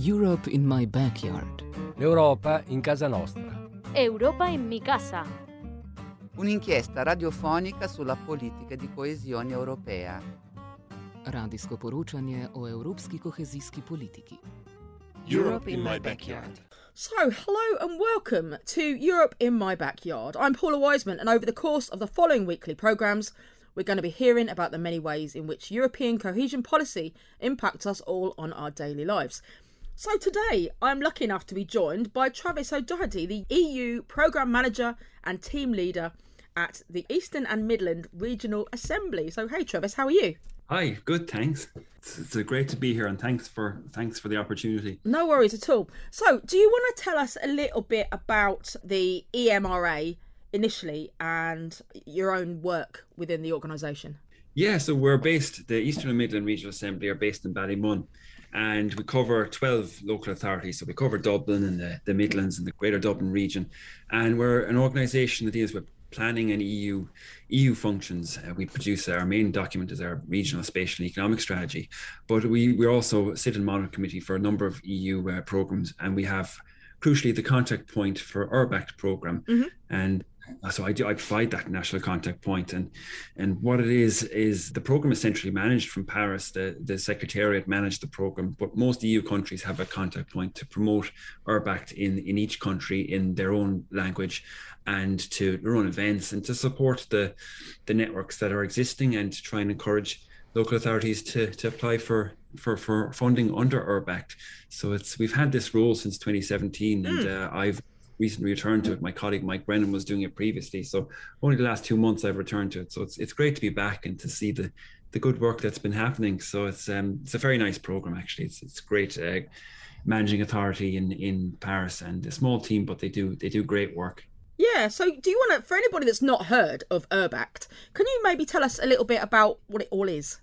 Europe in my backyard. L'Europa in casa nostra. Europa in mi casa. Un'inchiesta radiofonica sulla politica di coesione europea. Radijsko poročanje o evropski kohezijski politiki. Europe in my backyard. So, hello and welcome to Europe in My Backyard. I'm Paula Wiseman, and over the course of the following weekly programmes, we're going to be hearing about the many ways in which European cohesion policy impacts us all on our daily lives. So, today I'm lucky enough to be joined by Travis O'Doherty, the EU Programme Manager and Team Leader at the Eastern and Midland Regional Assembly. So, hey, Travis, how are you? Hi, good, thanks. It's, it's great to be here, and thanks for thanks for the opportunity. No worries at all. So, do you want to tell us a little bit about the EMRA initially and your own work within the organisation? Yeah, so we're based. The Eastern and Midland Regional Assembly are based in Ballymun, and we cover 12 local authorities. So we cover Dublin and the, the Midlands and the Greater Dublin region, and we're an organisation that deals with planning and EU EU functions. Uh, we produce our main document is our regional spatial economic strategy, but we we also sit in monitoring committee for a number of EU uh, programs, and we have crucially the contact point for our URBACT program, mm-hmm. and so I do I provide that national contact point and and what it is is the program is centrally managed from Paris the the secretariat managed the program but most EU countries have a contact point to promote URBACT in in each country in their own language and to run events and to support the the networks that are existing and to try and encourage local authorities to to apply for for for funding under URBACT. So it's we've had this role since 2017, mm. and hmm. uh, I've recently returned to it. My colleague Mike Brennan was doing it previously, so only the last two months I've returned to it. So it's it's great to be back and to see the the good work that's been happening. So it's um it's a very nice program actually. It's it's great. Uh, managing authority in in Paris and a small team, but they do they do great work. Yeah, so do you want to, for anybody that's not heard of URBACT, can you maybe tell us a little bit about what it all is?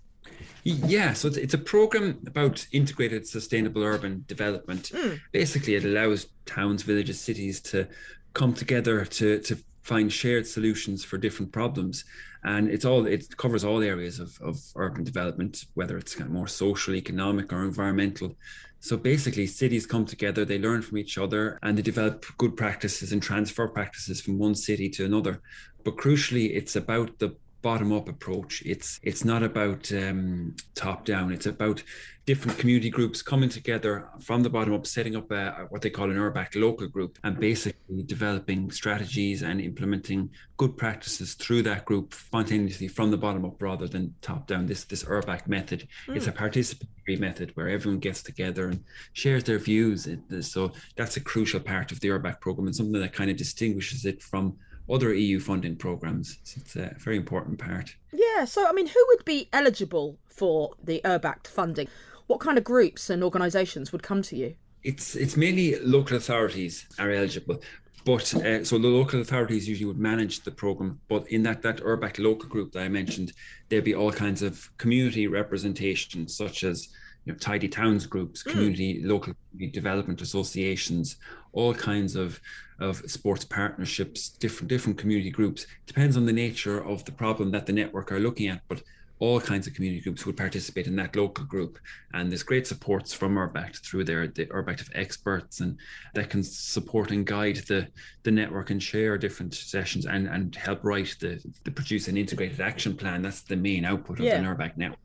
Yeah, so it's, it's a program about integrated sustainable urban development. Mm. Basically, it allows towns, villages, cities to come together to, to find shared solutions for different problems and it's all it covers all areas of, of urban development whether it's kind of more social economic or environmental so basically cities come together they learn from each other and they develop good practices and transfer practices from one city to another but crucially it's about the bottom up approach. It's it's not about um, top down. It's about different community groups coming together from the bottom up, setting up a, what they call an URBACT local group, and basically developing strategies and implementing good practices through that group spontaneously from the bottom up rather than top down. This this URBACT method. Mm. It's a hmm. participatory method where everyone gets together and shares their views. So that's a crucial part of the URBACT program and something that kind of distinguishes it from other EU funding programs. So it's a very important part. Yeah, so I mean, who would be eligible for the URBACT funding? What kind of groups and organisations would come to you? It's it's mainly local authorities are eligible, but uh, so the local authorities usually would manage the program. But in that that URBACT local group that I mentioned, there'd be all kinds of community representation, such as you know, tidy towns groups, hmm. community, mm. local development associations, all kinds of of sports partnerships, different different community groups. Depends on the nature of the problem that the network are looking at, but all kinds of community groups would participate in that local group. And there's great supports from URBACT through their the URBACT of experts and that can support and guide the the network and share different sessions and and help write the the produce an integrated action plan. That's the main output of yeah. the URBACT network.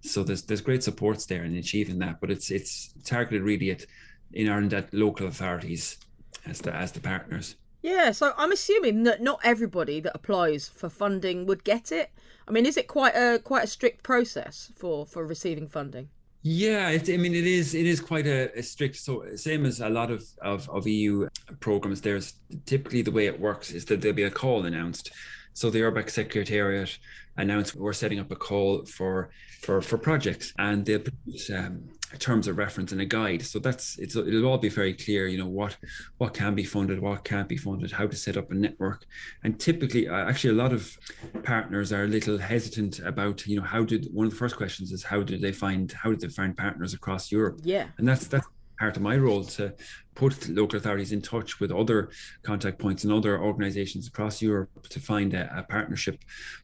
So there's there's great supports there in achieving that, but it's it's targeted really at in Ireland at local authorities as the as the partners. Yeah, so I'm assuming that not everybody that applies for funding would get it. I mean, is it quite a quite a strict process for for receiving funding? Yeah, it, I mean, it is it is quite a, a, strict. So same as a lot of, of of EU programs. There's typically the way it works is that there'll be a call announced. So the URBACT Secretariat announced we're setting up a call for for for projects, and they'll produce um, terms of reference and a guide. So that's it's it'll all be very clear. You know what what can be funded, what can't be funded, how to set up a network. And typically, uh, actually, a lot of partners are a little hesitant about you know how did one of the first questions is how did they find how did they find partners across Europe? Yeah, and that's that's part of my role to put local authorities in touch with other contact points and other organizations across Europe to find a, a partnership.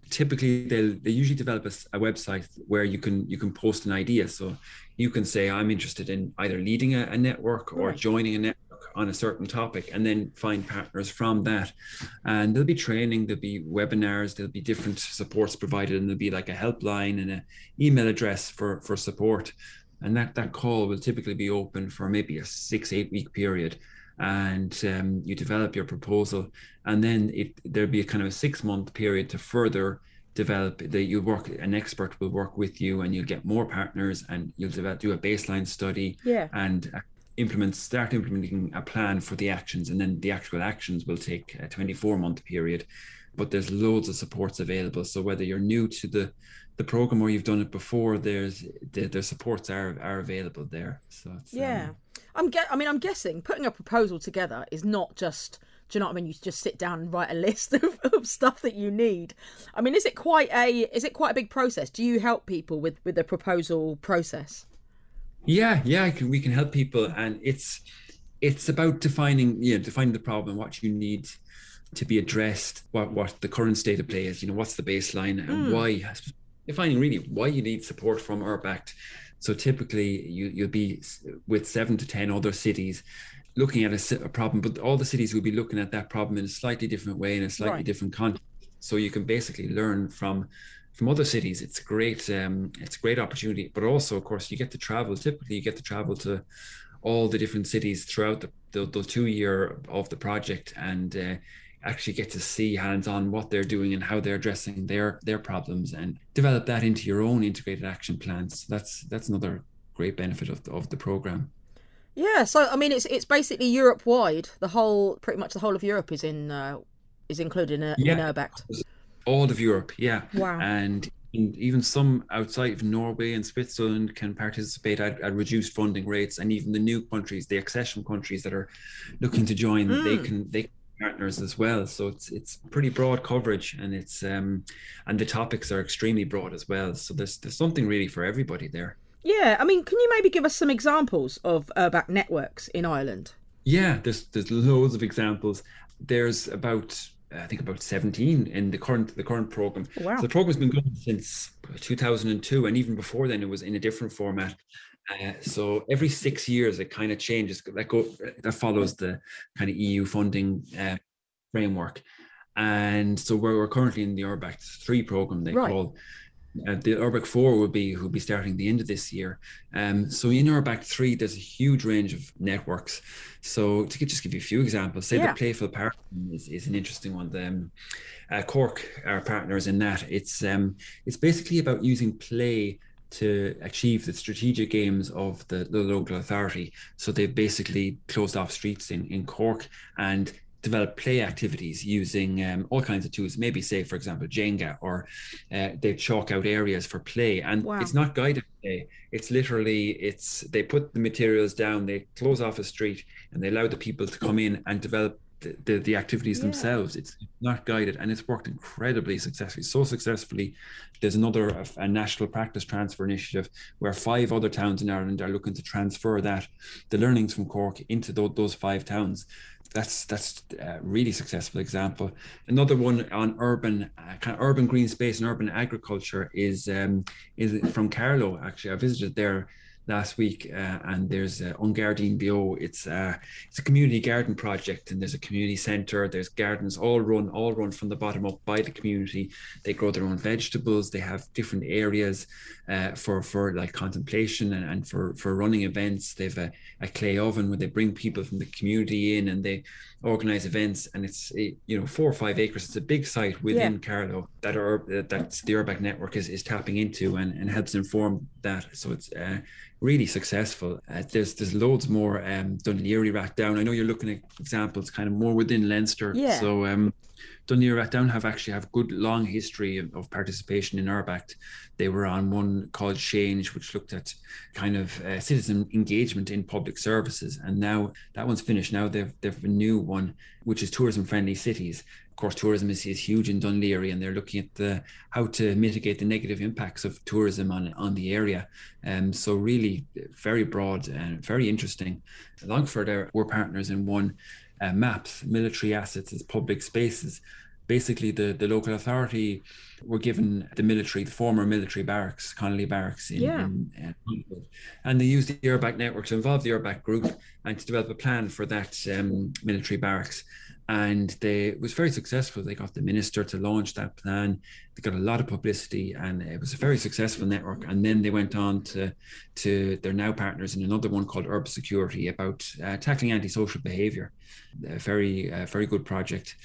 Typically, they they usually develop a, a, website where you can you can post an idea. So you can say I'm interested in either leading a, a network or joining a network on a certain topic and then find partners from that and there'll be training there'll be webinars there'll be different supports provided and there'll be like a helpline and an email address for for support and that that call will typically be open for maybe a six eight week period. And um, you develop your proposal. And then it there'll be a kind of a six month period to further develop that you work an expert will work with you and you'll get more partners and you'll develop do a baseline study yeah. and implement start implementing a plan for the actions. And then the actual actions will take a 24 month period. But there's loads of supports available. So whether you're new to the the program or you've done it before, there's the, the supports are are available there. So yeah, um, I'm get. I mean, I'm guessing putting a proposal together is not just. Do you know what I mean? You just sit down and write a list of, of stuff that you need. I mean, is it quite a is it quite a big process? Do you help people with with the proposal process? Yeah, yeah, can, we can help people, and it's it's about defining yeah defining the problem, what you need to be addressed, what what the current state of play is. You know, what's the baseline and mm. why defining really why you need support from URBACT. So typically you, you'll be with seven to 10 other cities looking at a, a, problem, but all the cities will be looking at that problem in a slightly different way, in a slightly right. different context. So you can basically learn from from other cities. It's great. Um, it's a great opportunity, but also, of course, you get to travel. Typically, you get to travel to all the different cities throughout the, the, the two year of the project, and uh, actually get to see hands-on what they're doing and how they're addressing their their problems and develop that into your own integrated action plans. That's that's another great benefit of the, of the program. Yeah so i mean it's it's basically europe wide the whole pretty much the whole of europe is in uh, is included in, uh, yeah. in urbact all of europe yeah. Wow. And even some outside of Norway and Switzerland can participate at, at, reduced funding rates, and even the new countries, the accession countries that are looking to join, mm. they can they partners as well. So it's it's pretty broad coverage, and it's um and the topics are extremely broad as well. So there's there's something really for everybody there. Yeah, I mean, can you maybe give us some examples of URBACT networks in Ireland? Yeah, there's there's loads of examples. There's about I think about 17 in the current the current program. Wow. So the program's been going since 2002, and even before then, it was in a different format. Uh, so every six years, it kind of changes. That go that follows the kind of EU funding uh, framework, and so we're, we're currently in the URBACT three program. They right. call uh, the URBACT four will be will be starting the end of this year. Um, so in URBACT three, there's a huge range of networks. So to just give you a few examples, say yeah. the Playful Park is, is an interesting one. The, um, uh, Cork, our partners in that, it's um, it's basically about using play to achieve the strategic aims of the, the local authority. So they've basically closed off streets in, in Cork and developed play activities using um, all kinds of tools. Maybe, say, for example, Jenga, or uh, they chalk out areas for play. And wow. it's not guided play. It's literally it's they put the materials down, they close off a street, and they allow the people to come in and develop the, the, the activities yeah. themselves. It's not guided and it's worked incredibly successfully. So successfully, there's another a national practice transfer initiative where five other towns in Ireland are looking to transfer that the learnings from Cork into those, those five towns. That's that's a really successful example. Another one on urban uh, kind of urban green space and urban agriculture is um, is from Carlow. Actually, I visited there last week, uh, and there's uh, An Gairdín Beo. It's uh, it's a community garden project, and there's a community centre. There's gardens all run all run from the bottom up by the community. They grow their own vegetables. They have different areas uh, for for like contemplation and, and for for running events. They've a, a clay oven where they bring people from the community in, and they organize events and it's you know four or five acres it's a big site within yeah. Carlow that are that's the URBACT network is, is tapping into and, and helps inform that so it's uh, really successful uh, there's there's loads more um Dún Laoghaire Rathdown I know you're looking at examples kind of more within Leinster yeah. so um Dún Laoghaire Rathdown have actually have good long history of, of, participation in Urbact. They were on one called Change, which looked at kind of uh, citizen engagement in public services, and now that one's finished. Now they've they've a new one, which is tourism friendly cities. Of course, tourism is, is huge in Laoghaire, and they're looking at the how to mitigate the negative impacts of tourism on on the area. Um, so really very broad and very interesting. Longford we're partners in one uh, maps military assets as public spaces basically the, the local authority were given the military, the former military barracks, Connolly Barracks in, yeah. in uh, and they used the Urbact network to involve the Urbact group and to develop a plan for that um, military barracks. And they was very successful. They got the minister to launch that plan. They got a lot of publicity, and it was a very successful network. And then they went on to to they're now partners in another one called Urban Security about uh, tackling antisocial behaviour. A very uh, very good project.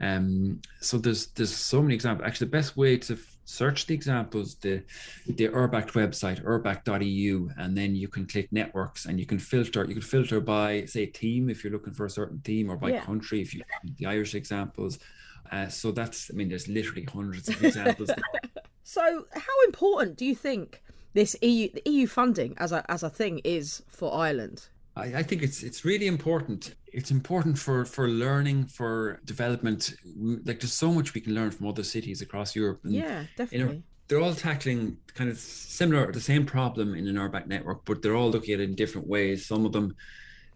Um, so there's there's so many examples. Actually, the best way to search the examples the the Urbact website urbact.eu and then you can click networks and you can filter you can filter by say team if you're looking for a certain team or by yeah. country if you the Irish examples. Uh, so that's I mean there's literally hundreds of examples. So how important do you think this EU the EU funding as a as a thing is for Ireland I, I, think it's it's really important. It's important for for learning, for development. Like there's so much we can learn from other cities across Europe. And, yeah, definitely. You know, they're all tackling kind of similar, the same problem in an Urbact network, but they're all looking at it in different ways. Some of them,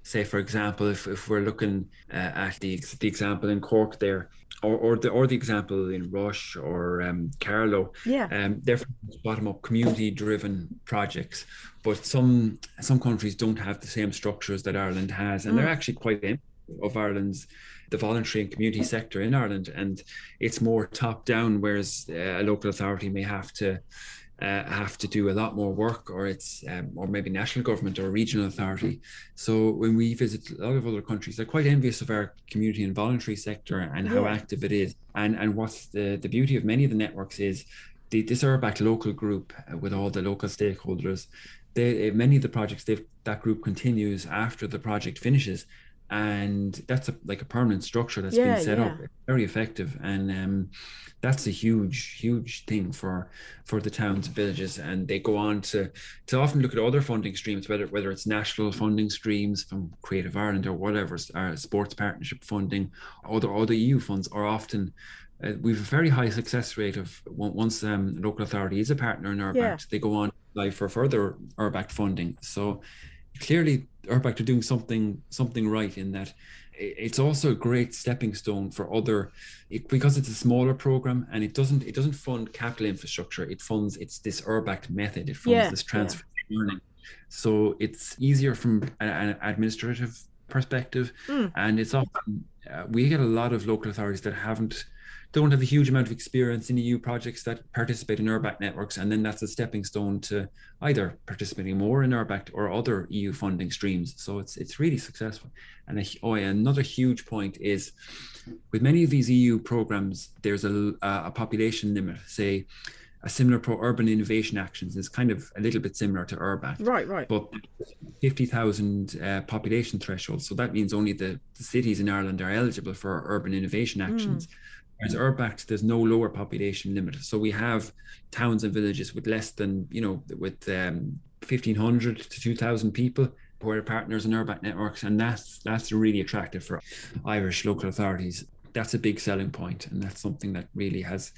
say for example, if, if we're looking uh, at the the example in Cork there, or, or the or the example in Rush or um, Carlow, yeah, um, they're bottom up community driven projects but some some countries don't have the same structures that Ireland has, and mm. they're actually quite of Ireland's the voluntary and community sector in Ireland, and it's more top down, whereas uh, a local authority may have to. Uh, have to do a lot more work, or it's um, or maybe national government or regional authority. So when we visit a lot of other countries, they're quite envious of our community and voluntary sector and yeah. how active it is. And and what's the the beauty of many of the networks is the, this Urbact local group uh, with all the local stakeholders they, many of the projects that group continues after the project finishes and that's a, like a permanent structure that's yeah, been set yeah. up very effective and um, that's a huge huge thing for for the towns and villages and they go on to to often look at other funding streams whether whether it's national funding streams from creative ireland or whatever uh, sports partnership funding other other eu funds are often uh, we have a very high success rate of once um, local authority is a partner in Urbact, yeah. they go on apply for further Urbact funding. So clearly, Urbact are doing something something right in that. It's also a great stepping stone for other, it, because it's a smaller program and it doesn't it doesn't fund capital infrastructure. It funds it's this Urbact method. It funds yeah, this transfer yeah. learning. So it's easier from an administrative perspective, mm. and it's often uh, we get a lot of local authorities that haven't don't have a huge amount of experience in EU projects that participate in Urbact networks, and then that's a stepping stone to either participating more in Urbact or other EU funding streams. So it's it's really successful. And a, oh, yeah, another huge point is with many of these EU programs, there's a, a population limit. Say a similar pro urban innovation actions is kind of a little bit similar to Urbact. Right, right. But 50,000 uh, population threshold. So that means only the, the, cities in Ireland are eligible for urban innovation actions. Mm. Whereas Urbact, there's no lower population limit. So we have towns and villages with less than, you know, with um, 1,500 to 2,000 people who are partners in Urbact networks. And that's, that's really attractive for Irish local authorities. That's a big selling point, And that's something that really has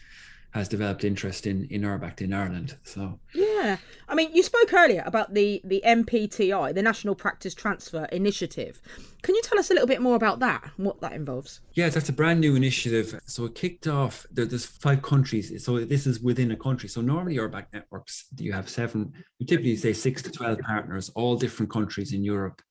has developed interest in in Urbact in Ireland. So yeah, I mean, you spoke earlier about the the MPTI, the National Practice Transfer Initiative. Can you tell us a little bit more about that and what that involves? Yeah, that's a brand new initiative. So it kicked off. There's five countries. So this is within a country. So normally Urbact networks, you have seven. You typically say six to twelve partners, all different countries in Europe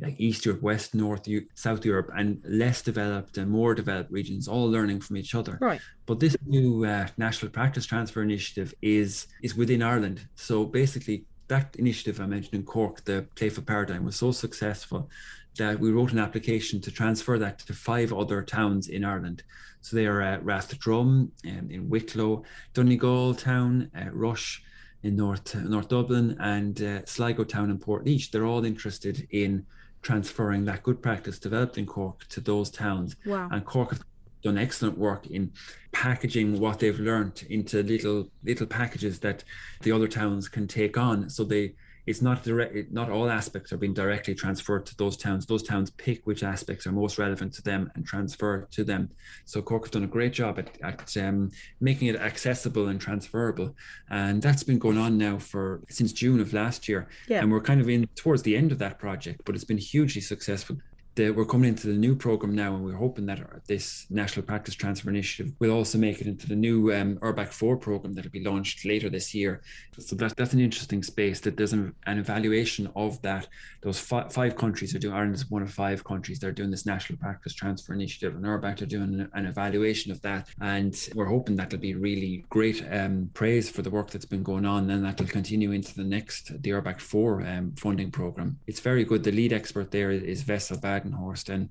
like East Europe, West, North, South Europe, and less developed and more developed regions, all learning from each other. Right. But this new uh, national practice transfer initiative is is within Ireland. So basically, that initiative I mentioned in Cork, the Playful Paradigm, was so successful that we wrote an application to transfer that to five other towns in Ireland. So they are at Rathdrum, um, in Wicklow, Donegal town, uh, Rush in North North Dublin, and uh, Sligo town in Portlaoise. They're all interested in transferring that good practice developed in Cork to those towns. Wow. And Cork has done excellent work in packaging what they've learned into little little packages that the other towns can take on. So they it's not direct not all aspects are being directly transferred to those towns. Those towns pick which aspects are most relevant to them and transfer to them. So cork have done a great job at, at um, making it accessible and transferable. And that's been going on now for since june of last year. Yeah. and we're kind of in towards the end of that project but it's been hugely successful the, we're coming into the new program now, and we're hoping that this National Practice Transfer Initiative will also make it into the new um, URBACT 4 program that'll be launched later this year. So that, that's an interesting space that there's an, an evaluation of that. Those five, five countries are doing, Ireland is one of five countries that are doing this National Practice Transfer Initiative, and URBACT are doing an, an evaluation of that. And we're hoping that'll be really great um, praise for the work that's been going on, and that'll continue into the next, the URBACT 4 um, funding program. It's very good. The lead expert there is Wessel Bag Badenhorst, and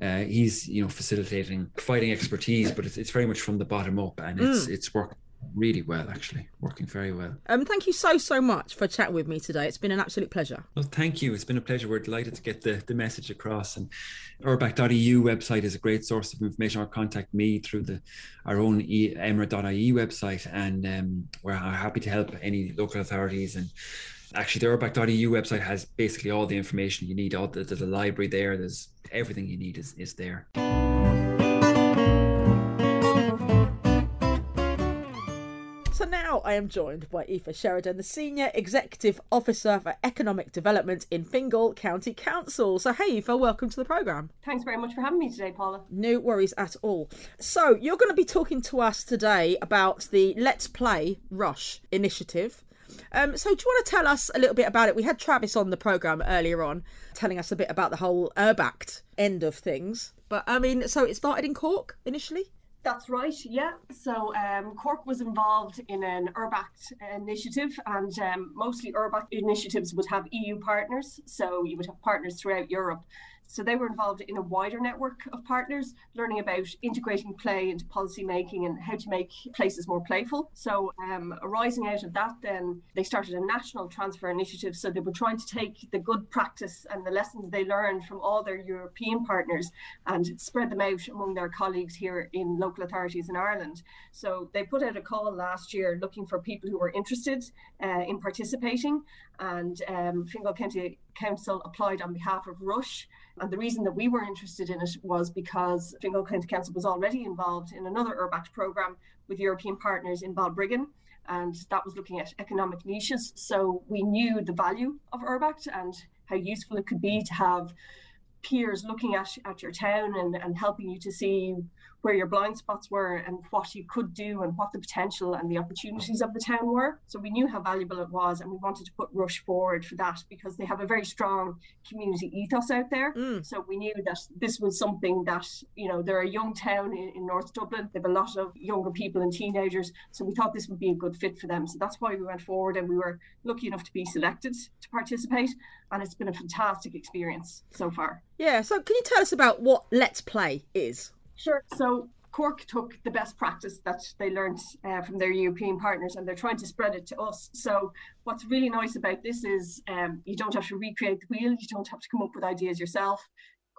uh, he's you know facilitating fighting expertise, but it's, it's very much from the bottom up, and it's mm. it's working really well actually working very well. Um thank you so so much for chatting with me today. It's been an absolute pleasure. Well thank you. It's been a pleasure. We're delighted to get the, the message across. And urbact.eu website is a great source of information. Or contact me through the our own e, emra.ie website. And um, we're happy to help any local authorities and actually the urbact.eu website has basically all the information you need all the, there's a library there there's everything you need is, is there So now I am joined by Aoife Sheridan, the Senior Executive Officer for Economic Development in Fingal County Council. So, hey, Aoife, welcome to the programme. Thanks very much for having me today, Paula. No worries at all. So, you're going to be talking to us today about the Let's Play Rush initiative. Um, so, do you want to tell us a little bit about it? We had Travis on the program earlier on, telling us a bit about the whole Urbact end of things. But I mean, so it started in Cork initially. That's right, yeah. So um, Cork was involved in an Urbact initiative, and um, mostly Urbact initiatives would have EU partners. So you would have partners throughout Europe so they were involved in a wider network of partners, learning about integrating play into policy making and how to make places more playful. So um, arising out of that, then they started a national transfer initiative. So they were trying to take the good practice and the lessons they learned from all their European partners and spread them out among their colleagues here in local authorities in Ireland. So they put out a call last year looking for people who were interested uh, in participating, and um, Fingal County Council applied on behalf of Rush. And the reason that we were interested in it was because Fingal County Council was already involved in another Urbact programme with European partners in Balbriggan. And that was looking at economic niches. So we knew the value of Urbact and how useful it could be to have peers looking at, at your town and, and helping you to see where your blind spots were and what you could do and what the potential and the opportunities of the town were. So we knew how valuable it was and we wanted to put Rush forward for that because they have a very strong community ethos out there. Mm. So we knew that this was something that, you know, they're a young town in, in North Dublin. They have a lot of younger people and teenagers. So we thought this would be a good fit for them. So that's why we went forward and we were lucky enough to be selected to participate. And it's been a fantastic experience so far. Yeah. So can you tell us about what Let's Play is? Sure. So Cork took the best practice that they learned uh, from their European partners and they're trying to spread it to us. So, what's really nice about this is um, you don't have to recreate the wheel, you don't have to come up with ideas yourself.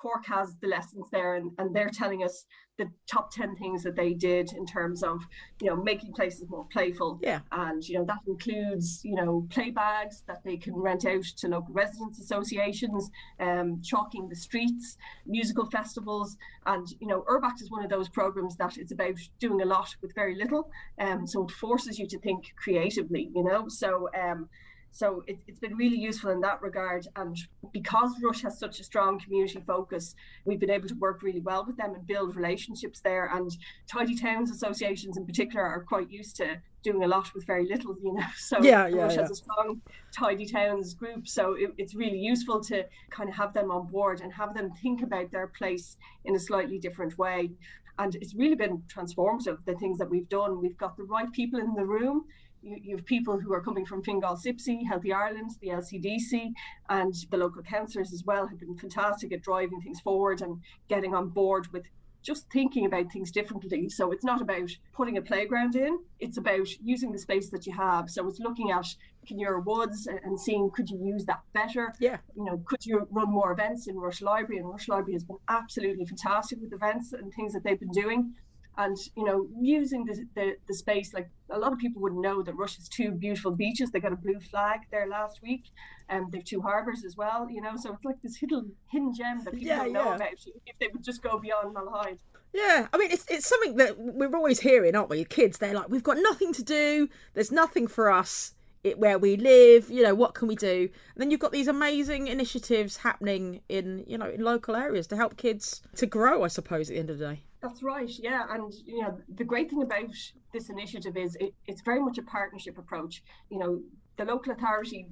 Cork has the lessons there, and, and they're telling us the top 10 things that they did in terms of you know making places more playful. Yeah. And you know that includes you know play bags that they can rent out to local residents associations um chalking the streets musical festivals. And you know urbact is one of those programs that it's about doing a lot with very little um so it forces you to think creatively you know? So um so it, has been really useful in that regard. And because Rush has such a strong community focus, we've been able to work really well with them and build relationships there. And tidy towns associations in particular are quite used to doing a lot with very little, you know. So yeah, yeah, Rush yeah. has a strong tidy towns group. So it, it's really useful to kind of have them on board and have them think about their place in a slightly different way. And it's really been transformative, the things that we've done. We've got the right people in the room you, you have people who are coming from Fingal CYPSC, Healthy Ireland, the LCDC, and the local councillors as well have been fantastic at driving things forward and getting on board with just thinking about things differently. So it's not about putting a playground in, it's about using the space that you have. So it's looking at Kenure Woods and seeing could you use that better? Yeah. You know, could you run more events in Rush Library? And Rush Library has been absolutely fantastic with events and things that they've been doing and you know using the, the, the space like a lot of people wouldn't know that russia's two beautiful beaches they got a blue flag there last week and um, they've two harbors as well you know so it's like this hidden hidden gem that people yeah, don't know yeah. about if they would just go beyond Malahide yeah, I mean it's it's something that we're always hearing, aren't we? Kids, they're like, we've got nothing to do. There's nothing for us it, where we live. You know, what can we do? And then you've got these amazing initiatives happening in you know in local areas to help kids to grow. I suppose at the end of the day. That's right, yeah. And you know, the great thing about this initiative is it, it's very much a partnership approach. You know, the local authority,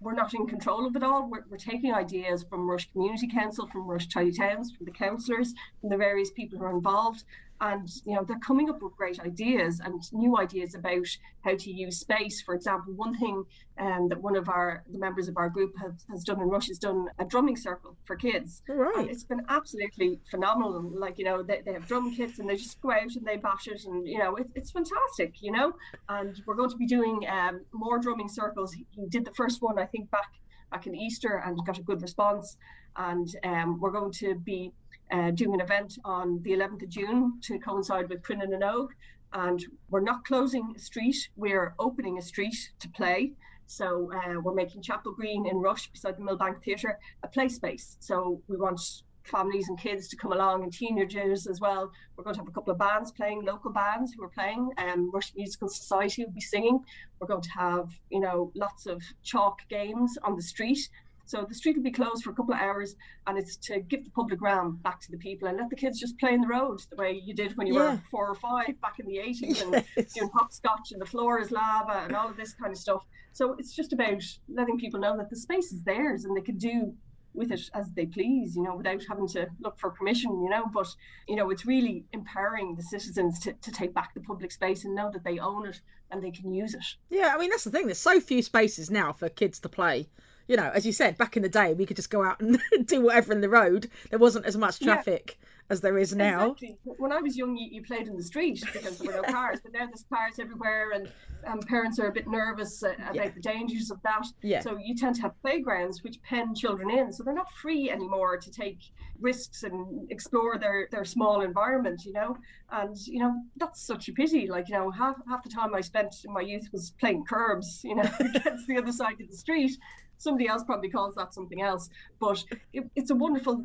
we're not in control of it all. We're, we're taking ideas from Rush Community Council, from Rush Tidy Towns, from the councillors, from the various people who are involved, and you know they're coming up with great ideas and new ideas about how to use space. For example one thing um, that one of our the members of our group has, has done in rush is done a drumming circle for kids. Right. And it's been absolutely phenomenal. Like you know they, they have drum kits and they just go out and they bash it and you know it, it's fantastic you know? And we're going to be doing um, more drumming circles. He, he did the first one i think back back in easter and got a good response. And um, we're going to be uh, doing an event on the 11th of June to coincide with Cruinniú na nÓg. And we're not closing a street, we're opening a street to play. So uh, we're making Chapel Green in Rush beside the Millbank Theatre a play space. So we want families and kids to come along and teenagers as well. We're going to have a couple of bands playing, local bands who are playing. Um, Rush Musical Society will be singing. We're going to have, you know, lots of chalk games on the street so the street will be closed for a couple of hours, and it's to give the public realm back to the people and let the kids just play in the road the way you did when you yeah. were four or five back in the 80s yes. and doing hopscotch and the floor is lava and all of this kind of stuff. So it's just about letting people know that the space is theirs and they can do with it as they please, you know, without having to look for permission, you know. But, you know, it's really empowering the citizens to, to take back the public space and know that they own it and they can use it. Yeah, I mean, that's the thing. There's so few spaces now for kids to play you know, as you said, back in the day, we could just go out and do whatever in the road. There wasn't as much traffic yeah. as there is now. Exactly. When I was young, you, you, played in the street because there were no cars, but now there's cars everywhere, and um, parents are a bit nervous uh, about yeah. the dangers of that. Yeah. So you tend to have playgrounds which pen children in, so they're not free anymore to take risks and explore their their small environment. You know, and you know that's such a pity. Like you know, half half the time I spent in my youth was playing curbs. You know, against the other side of the street somebody else probably calls that something else but it, it's a wonderful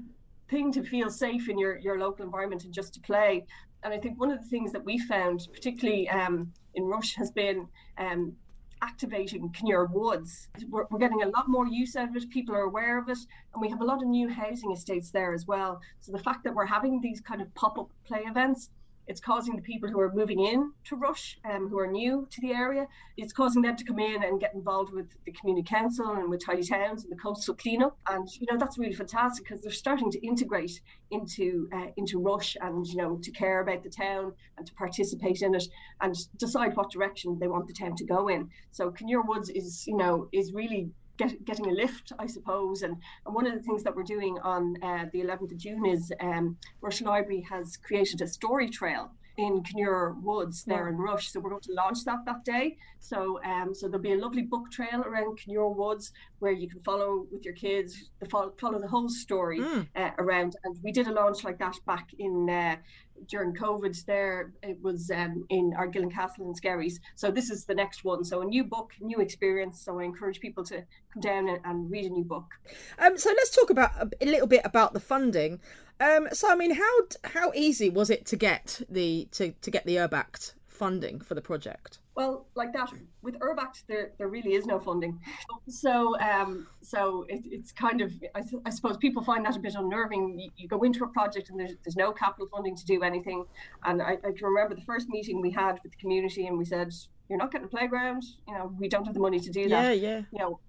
thing to feel safe in your your local environment and just to play and i think one of the things that we found particularly um, in rush has been um, activating Kenure Woods. We're, we're, getting a lot more use out of it. People are aware of it, and we have a lot of new housing estates there as well. So the fact that we're having these kind of pop-up play events it's causing the people who are moving in to Rush, um, who are new to the area, it's causing them to come in and get involved with the community council and with tidy towns and the coastal cleanup. And you know that's really fantastic because they're starting to integrate into uh, into Rush and you know to care about the town and to participate in it and decide what direction they want the town to go in. So Kenure Woods is you know is really get, getting a lift, I suppose. And, and one of the things that we're doing on uh, the 11th of June is um, Rush Library has created a story trail in Kenure Woods there in Rush. So we're going to launch that that day. So um, so there'll be a lovely book trail around Kenure Woods where you can follow with your kids, the follow, follow the whole story mm. uh, around. And we did a launch like that back in uh, during COVID there, it was um, in Ardgillan Castle and Skerries. So this is the next one. So a new book, new experience. So I encourage people to come down and, and read a new book. Um, so let's talk about a, little bit about the funding. Um, so I mean, how how easy was it to get the to, to get the Urbact funding for the project? Well, like that with Urbact, there there really is no funding. So um, so it, it's kind of I, I, suppose people find that a bit unnerving. You, you, go into a project and there's there's no capital funding to do anything. And I, I can remember the first meeting we had with the community, and we said, "You're not getting a playground. You know, we don't have the money to do that. Yeah, yeah. You know,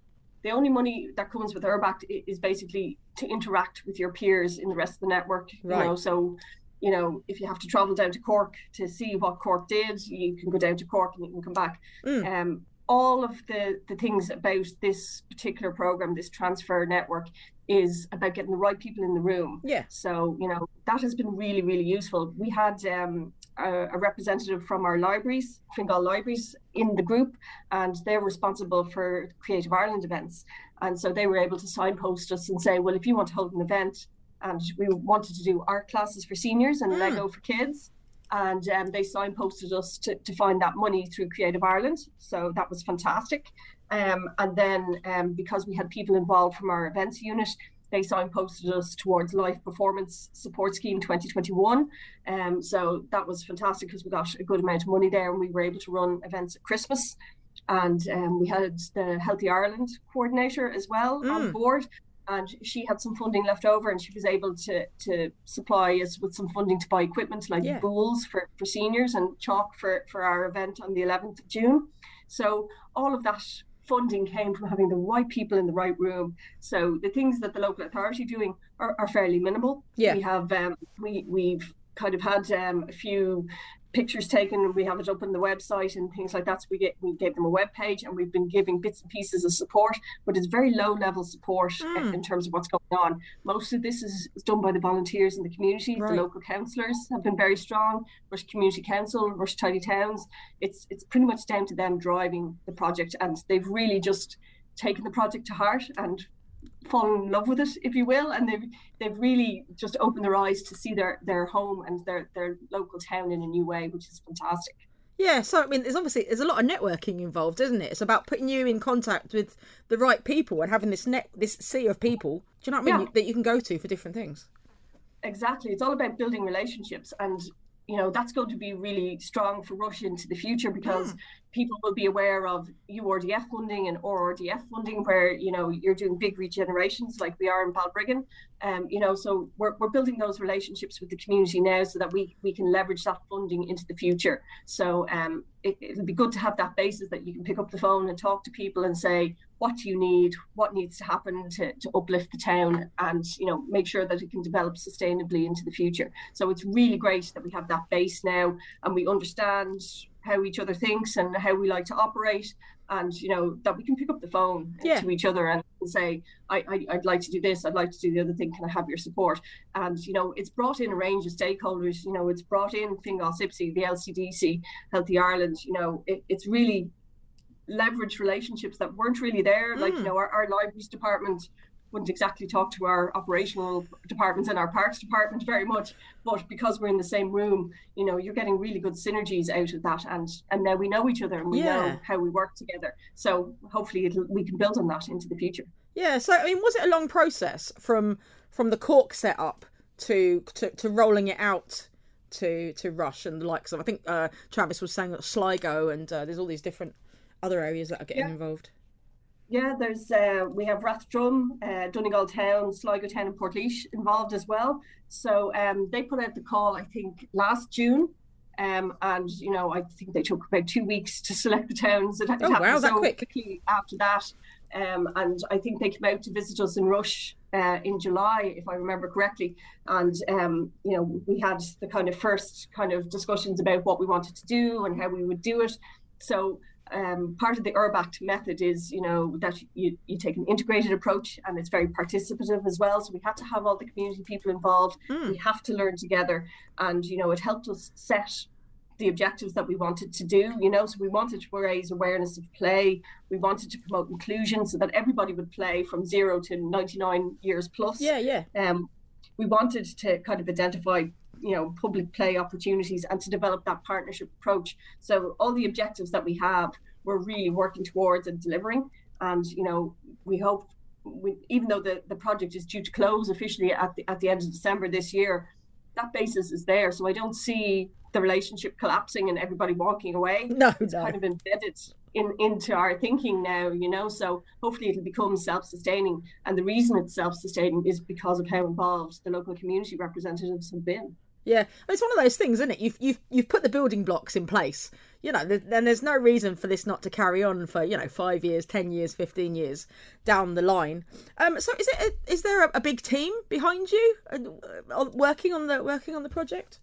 the only money that comes with Urbact is basically to interact with your peers in the rest of the network. Right. You know, so you know, if you have to travel down to Cork to see what Cork did, you can go down to Cork and you can come back. Mm. Um, all of the the things about this particular program, this transfer network, is about getting the right people in the room. Yeah. So you know that has been really really useful. We had um, a, a, representative from our libraries, Fingal Libraries, in the group, and they're responsible for Creative Ireland events. And so they were able to signpost us and say, well, if you want to hold an event, and we wanted to do art classes for seniors and mm. Lego for kids, and um, they signposted us to, to find that money through Creative Ireland. So that was fantastic. Um, and then um, because we had people involved from our events unit, they signposted us towards Live Performance Support Scheme 2021. Um, so that was fantastic because we got a good amount of money there and we were able to run events at Christmas. And um, we had the Healthy Ireland coordinator as well mm. on board and she had some funding left over and she was able to to supply us with some funding to buy equipment like yeah. bowls for, for seniors and chalk for, for our event on the 11th of June. So all of that funding came from having the right people in the right room. So the things that the local authority doing are, are fairly minimal. Yeah. We have um, we we've kind of had um, a few pictures taken and we have it up on the website and things like that. So we get we gave them a web page and we've been giving bits and pieces of support, but it's very low level support mm. in terms of what's going on. Most of this is done by the volunteers in the community. Right. The local councillors have been very strong. Rush Community Council, Rush Tidy Towns. It's it's pretty much down to them driving the project, and they've really just taken the project to heart and fallen in love with it, if you will, and they've they've really just opened their eyes to see their their home and their their local town in a new way, which is fantastic. Yeah, so I mean, there's obviously there's a lot of networking involved, isn't it? It's about putting you in contact with the right people and having this net this sea of people. Do you know what I mean? Yeah. That you can go to for different things. Exactly, it's all about building relationships, and you know that's going to be really strong for Russia into the future because mm people will be aware of URDF funding and ORDF funding, where you know you're doing big regenerations like we are in Balbriggan. Um, you know, so we're, we're building those relationships with the community now so that we we can leverage that funding into the future. So um, it, it'll be good to have that basis that you can pick up the phone and talk to people and say what do you need, what needs to happen to, to uplift the town, and you know make sure that it can develop sustainably into the future. So it's really great that we have that base now and we understand how each other thinks and how we like to operate and you know that we can pick up the phone yeah. to each other and say I, I would like to do this i'd like to do the other thing can i have your support and you know it's brought in a range of stakeholders you know it's brought in fingal CYPSC, the lcdc healthy ireland you know it, it's really leveraged relationships that weren't really there mm. like you mm. know our, our libraries department wouldn't exactly talk to our operational departments and our parks department very much but because we're in the same room you know you're getting really good synergies out of that and and now we know each other and we yeah. know how we work together so hopefully we can build on that into the future yeah so i mean was it a long process from from the cork setup to to, to rolling it out to to rush and the likes of i think uh, travis was saying that sligo and uh, there's all these different other areas that are getting yeah. involved yeah, there's uh, we have Rathdrum, uh, Donegal Town, Sligo Town, and Portlaoise involved as well. So um, they put out the call, I think, last June. Um, and you know, I think they took about two weeks to select the towns. It, oh wow, that so quick! Quickly after that, um, and I think they came out to visit us in Rush uh, in July, if I remember correctly. And um, you know, we had the kind of first kind of discussions about what we wanted to do and how we would do it. So um, part of the URBACT method is, you know, that you, you take an integrated approach and it's very participative as well. So we had to have all the community people involved. Mm. We have to learn together. And, you know, it helped us set the objectives that we wanted to do, you know, so we wanted to raise awareness of play. We wanted to promote inclusion so that everybody would play from zero to 99 years plus. Yeah, yeah. Um, we wanted to kind of identify you know public play opportunities and to develop that partnership approach. So all the objectives that we have we're really working towards and delivering. And you know we hope we, even though the, the project is due to close officially at the, at the end of december this year that basis is there. So i don't see the relationship collapsing and everybody walking away. No it's no. kind of embedded in into our thinking now you know? So hopefully it'll become self-sustaining. And the reason it's self-sustaining is because of how involved the local community representatives have been yeah, it's one of those things, isn't it? You've you've you've put the building blocks in place. You know, then there's no reason for this not to carry on for you know five years, ten years, fifteen years down the line. Um, so is it a, is there a, a, big team behind you uh, uh working on the working on the project?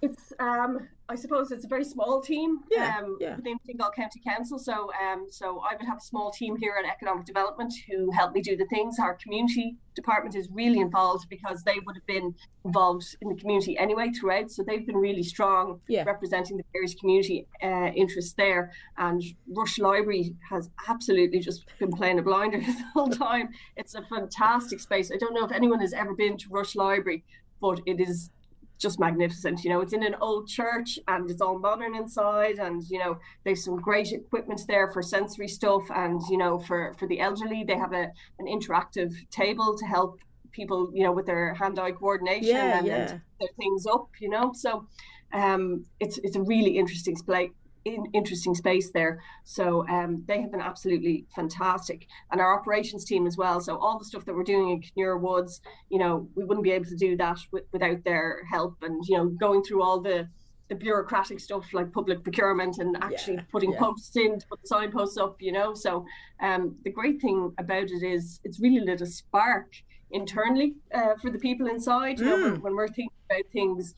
It's um, I suppose it's a very small team Yeah, um, yeah. within Fingal County Council. So um, so I would have a small team here at Economic Development who help me do the things. Our community department is really involved because they would have been involved in the community anyway throughout. So they've been really strong Yeah. representing the various community uh, interests there. And Rush Library has absolutely just been playing a blinder the whole time. It's a fantastic space. I don't know if anyone has ever been to Rush Library, but it is just magnificent. You know, it's in an old church and it's all modern inside, and you know, there's some great equipment there for sensory stuff, and you know, for for the elderly, they have a an interactive table to help people, you know, with their hand-eye coordination Yeah, and, yeah. and their things up. You know, so um, it's it's a really interesting space. In, interesting space there. So um, they have been absolutely fantastic, and our operations team as well. So all the stuff that we're doing in Kenure Woods, you know, we wouldn't be able to do that with, without their help. And you know, going through all the the bureaucratic stuff like public procurement and actually Yeah, putting yeah. posts in to put signposts up. You know, so um, the great thing about it is it's really lit a spark internally uh, for the people inside. You know, when, when we're thinking about things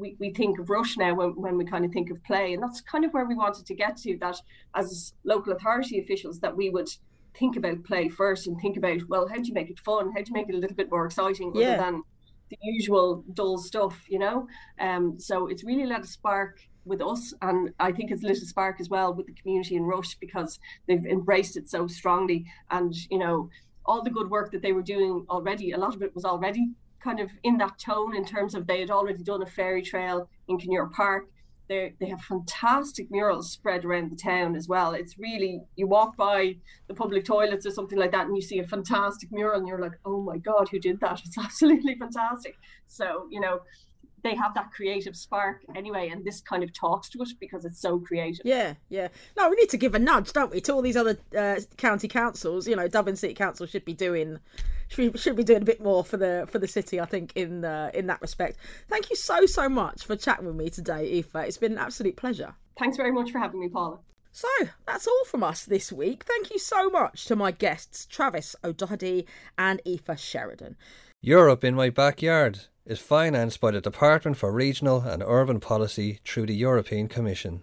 we, we think of rush now when, when we kind of think of play. And that's kind of where we wanted to get to that as local authority officials that we would think about play first and think about well how do you make it fun? How do you make it a little bit more exciting Yeah. other than the usual dull stuff you know? Um so it's really let a spark with us and I think it's lit a spark as well with the community in Rush because they've embraced it so strongly. And you know all the good work that they were doing already a lot of it was already kind of in that tone in terms of they had already done a fairy trail in Kenure Park. They they have fantastic murals spread around the town as well. It's really you walk by the public toilets or something like that and you see a fantastic mural and you're like, oh my god, who did that? It's absolutely fantastic. So you know they have that creative spark anyway, and this kind of talks to it because it's so creative. Yeah, yeah. No, we need to give a nudge, don't we, to all these other uh, county councils. You know, Dublin City Council should be doing should be, should be doing a bit more for the for the city. I think in uh, in that respect. Thank you so so much for chatting with me today, Aoife. It's been an absolute pleasure. Thanks very much for having me, Paula. So that's all from us this week. Thank you so much to my guests, Travis O'Doherty and Aoife Sheridan. Europe in My Backyard is financed by the Department for Regional and Urban Policy through the European Commission.